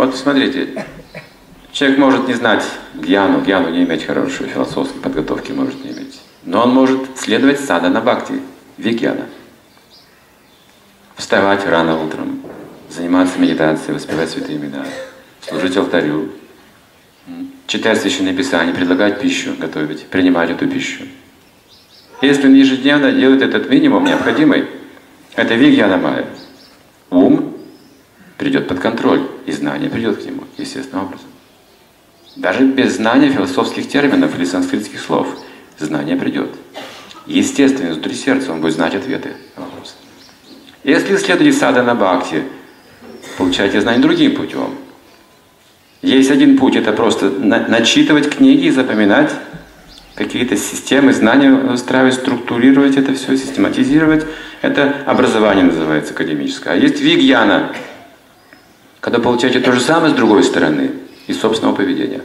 Вот смотрите, человек может не знать гьяну, гьяну не иметь хорошей философской подготовки, может не иметь. Но он может следовать сада на бхакти, вигьяна. Вставать рано утром, заниматься медитацией, воспевать святые имена, служить алтарю, читать священное писание, предлагать пищу, готовить, принимать эту пищу. Если он ежедневно делает этот минимум необходимый, это вигьяна майя. Придет под контроль, и знание придет к нему естественным образом. Даже без знания философских терминов или санскритских слов знание придет. Естественно, внутри сердца он будет знать ответы на вопросы. Если исследуете сада на бхакти, получаете знания другим путем. Есть один путь, это просто начитывать книги и запоминать какие-то системы, знания устраивать, структурировать это все, систематизировать. Это образование называется академическое. А есть вигьяна, когда получаете то же самое с другой стороны, из собственного поведения.